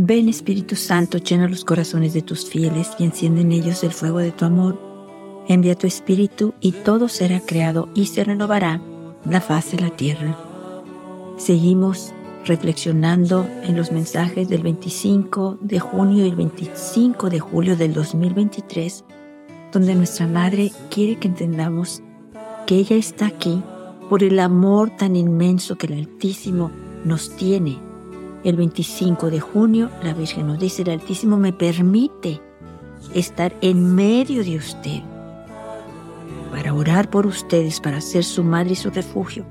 Ven Espíritu Santo, llena los corazones de tus fieles y enciende en ellos el fuego de tu amor. Envía tu Espíritu y todo será creado y se renovará la faz de la tierra. Seguimos reflexionando en los mensajes del 25 de junio y el 25 de julio del 2023, donde nuestra Madre quiere que entendamos que ella está aquí por el amor tan inmenso que el Altísimo nos tiene. El 25 de junio la Virgen nos dice, el Altísimo me permite estar en medio de usted para orar por ustedes, para ser su madre y su refugio.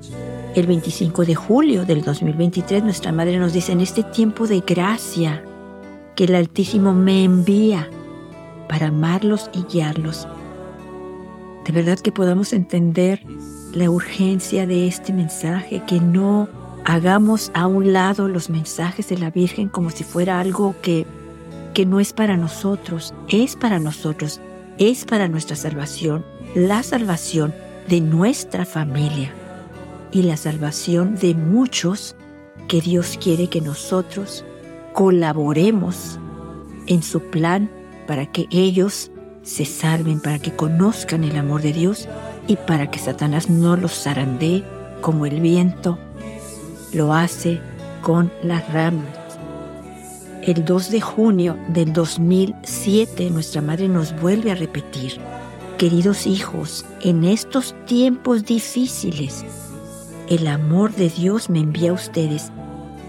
El 25 de julio del 2023 nuestra Madre nos dice, en este tiempo de gracia que el Altísimo me envía para amarlos y guiarlos. De verdad que podamos entender la urgencia de este mensaje, que no hagamos a un lado los mensajes de la Virgen como si fuera algo que, que no es para nosotros, es para nosotros, es para nuestra salvación, la salvación de nuestra familia y la salvación de muchos que Dios quiere que nosotros colaboremos en su plan para que ellos se salven, para que conozcan el amor de Dios y para que Satanás no los zarandee como el viento lo hace con las ramas. El 2 de junio del 2007 nuestra madre nos vuelve a repetir, queridos hijos, en estos tiempos difíciles, el amor de Dios me envía a ustedes.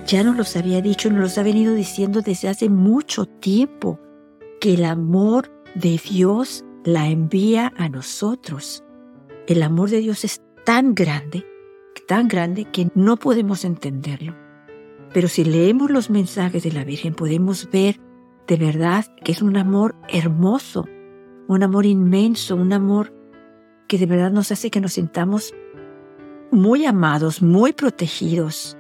Ya nos los había dicho, nos los ha venido diciendo desde hace mucho tiempo, que el amor de Dios la envía a nosotros. El amor de Dios es tan grande, tan grande que no podemos entenderlo. Pero si leemos los mensajes de la Virgen podemos ver de verdad que es un amor hermoso, un amor inmenso, un amor que de verdad nos hace que nos sintamos muy amados, muy protegidos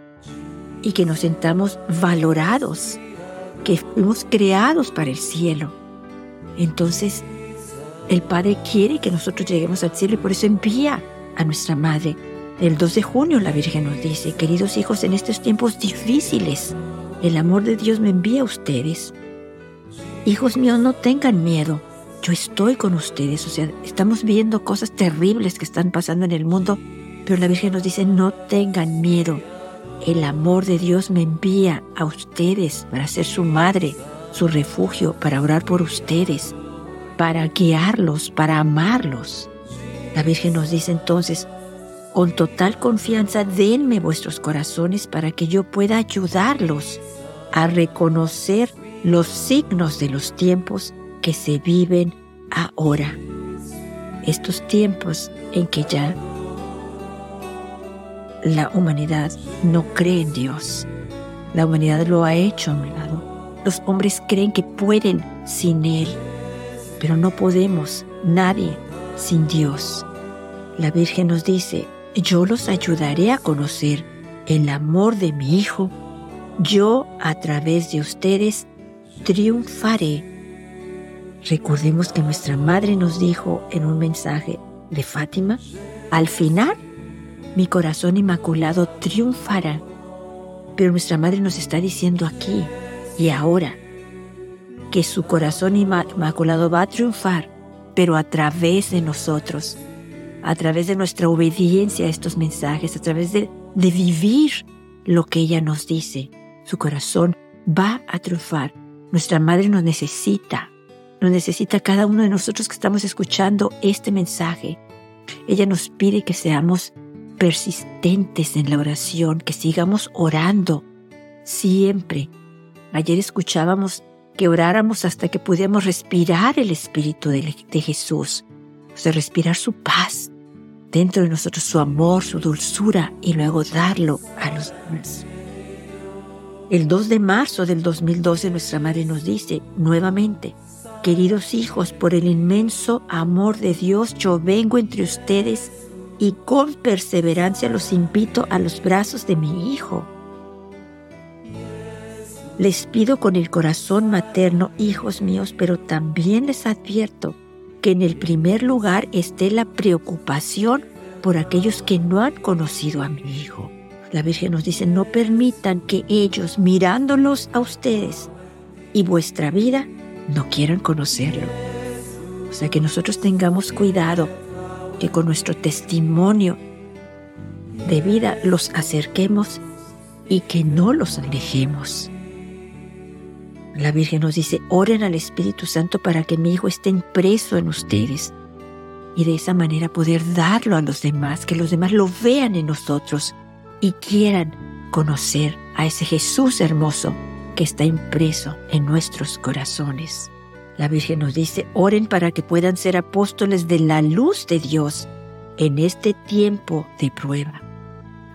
y que nos sintamos valorados, que fuimos creados para el cielo. Entonces, el Padre quiere que nosotros lleguemos al cielo y por eso envía a nuestra Madre. El 2 de junio la Virgen nos dice, queridos hijos, en estos tiempos difíciles, el amor de Dios me envía a ustedes. Hijos míos, no tengan miedo. Yo estoy con ustedes. O sea, estamos viendo cosas terribles que están pasando en el mundo, pero la Virgen nos dice, no tengan miedo. El amor de Dios me envía a ustedes para ser su madre, su refugio, para orar por ustedes, para guiarlos, para amarlos. La Virgen nos dice entonces, con total confianza, denme vuestros corazones para que yo pueda ayudarlos a reconocer los signos de los tiempos que se viven ahora. Estos tiempos en que ya la humanidad no cree en Dios. La humanidad lo ha hecho a un lado. Los hombres creen que pueden sin Él, pero no podemos, nadie, sin Dios. La Virgen nos dice, yo los ayudaré a conocer el amor de mi Hijo. Yo a través de ustedes triunfaré. Recordemos que nuestra madre nos dijo en un mensaje de Fátima, al final mi corazón inmaculado triunfará. Pero nuestra madre nos está diciendo aquí y ahora que su corazón inmaculado va a triunfar, pero a través de nosotros, a través de nuestra obediencia a estos mensajes, a través de, vivir lo que ella nos dice. Su corazón va a triunfar. Nuestra madre nos necesita, nos necesita cada uno de nosotros que estamos escuchando este mensaje. Ella nos pide que seamos persistentes en la oración, que sigamos orando siempre. Ayer escuchábamos que oráramos hasta que pudiéramos respirar el Espíritu de, Jesús, o sea, respirar su paz dentro de nosotros, su amor, su dulzura y luego darlo a los demás. El 2 de marzo del 2012 nuestra Madre nos dice nuevamente, queridos hijos, por el inmenso amor de Dios yo vengo entre ustedes y con perseverancia los invito a los brazos de mi Hijo. Les pido con el corazón materno, hijos míos, pero también les advierto que en el primer lugar esté la preocupación por aquellos que no han conocido a mi Hijo. La Virgen nos dice, no permitan que ellos, mirándolos a ustedes, y vuestra vida no quieran conocerlo. O sea, que nosotros tengamos cuidado que con nuestro testimonio de vida los acerquemos y que no los alejemos. La Virgen nos dice, oren al Espíritu Santo para que mi Hijo esté impreso en ustedes y de esa manera poder darlo a los demás, que los demás lo vean en nosotros y quieran conocer a ese Jesús hermoso que está impreso en nuestros corazones. La Virgen nos dice, oren para que puedan ser apóstoles de la luz de Dios en este tiempo de prueba.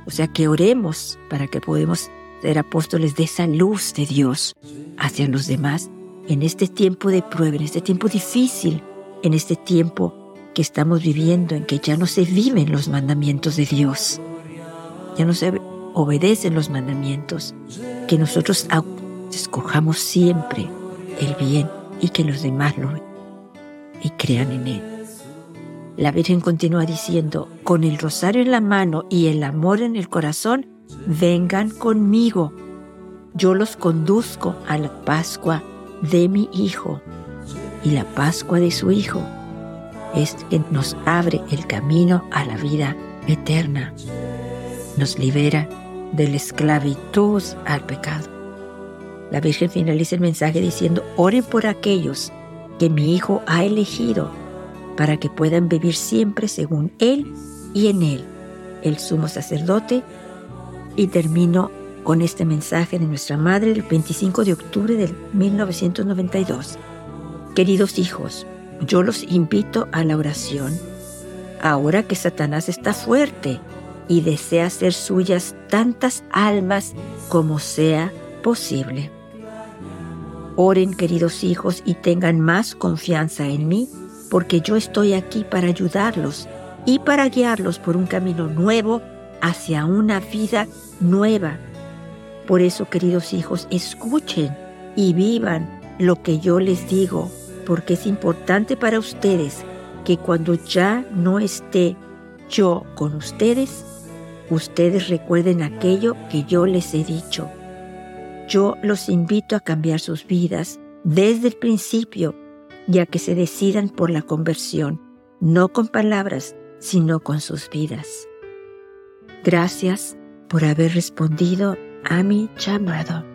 O sea, que oremos para que podamos apóstoles de esa luz de Dios hacia los demás en este tiempo de prueba, en este tiempo difícil, en este tiempo que estamos viviendo, en que ya no se viven los mandamientos de Dios, ya no se obedecen los mandamientos, que nosotros escojamos siempre el bien y que los demás lo y crean en Él. La Virgen continúa diciendo, con el rosario en la mano y el amor en el corazón, vengan conmigo. Yo los conduzco a la Pascua de mi Hijo. Y la Pascua de su Hijo es que nos abre el camino a la vida eterna. Nos libera de la esclavitud al pecado. La Virgen finaliza el mensaje diciendo, oren por aquellos que mi Hijo ha elegido para que puedan vivir siempre según Él y en Él, el sumo sacerdote. Y termino con este mensaje de nuestra Madre el 25 de octubre de 1992. Queridos hijos, yo los invito a la oración. Ahora que Satanás está fuerte y desea hacer suyas tantas almas como sea posible. Oren, queridos hijos, y tengan más confianza en mí, porque yo estoy aquí para ayudarlos y para guiarlos por un camino nuevo hacia una vida nueva. Por eso, queridos hijos, escuchen y vivan lo que yo les digo, porque es importante para ustedes que cuando ya no esté yo con ustedes, ustedes recuerden aquello que yo les he dicho yo los invito a cambiar sus vidas desde el principio y a que se decidan por la conversión, no con palabras, sino con sus vidas. Gracias por haber respondido a mi llamado.